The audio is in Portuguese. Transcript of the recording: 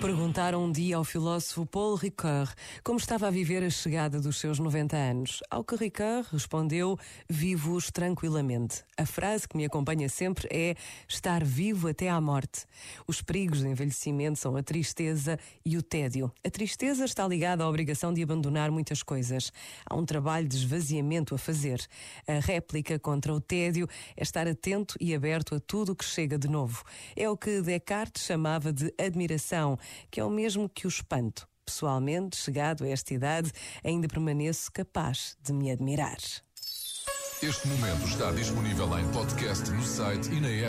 Perguntaram um dia ao filósofo Paul Ricoeur como estava a viver a chegada dos seus 90 anos. Ao que Ricoeur respondeu: Vivo-os tranquilamente. A frase que me acompanha sempre é estar vivo até à morte. Os perigos do envelhecimento são a tristeza e o tédio. A tristeza está ligada à obrigação de abandonar muitas coisas. Há um trabalho de esvaziamento a fazer. A réplica contra o tédio é estar atento e aberto a tudo o que chega de novo. É o que Descartes chamava de admiração que é o mesmo que o espanto. Pessoalmente, chegado a esta idade, ainda permaneço capaz de me admirar. Este momento está disponível em podcast no site e na app.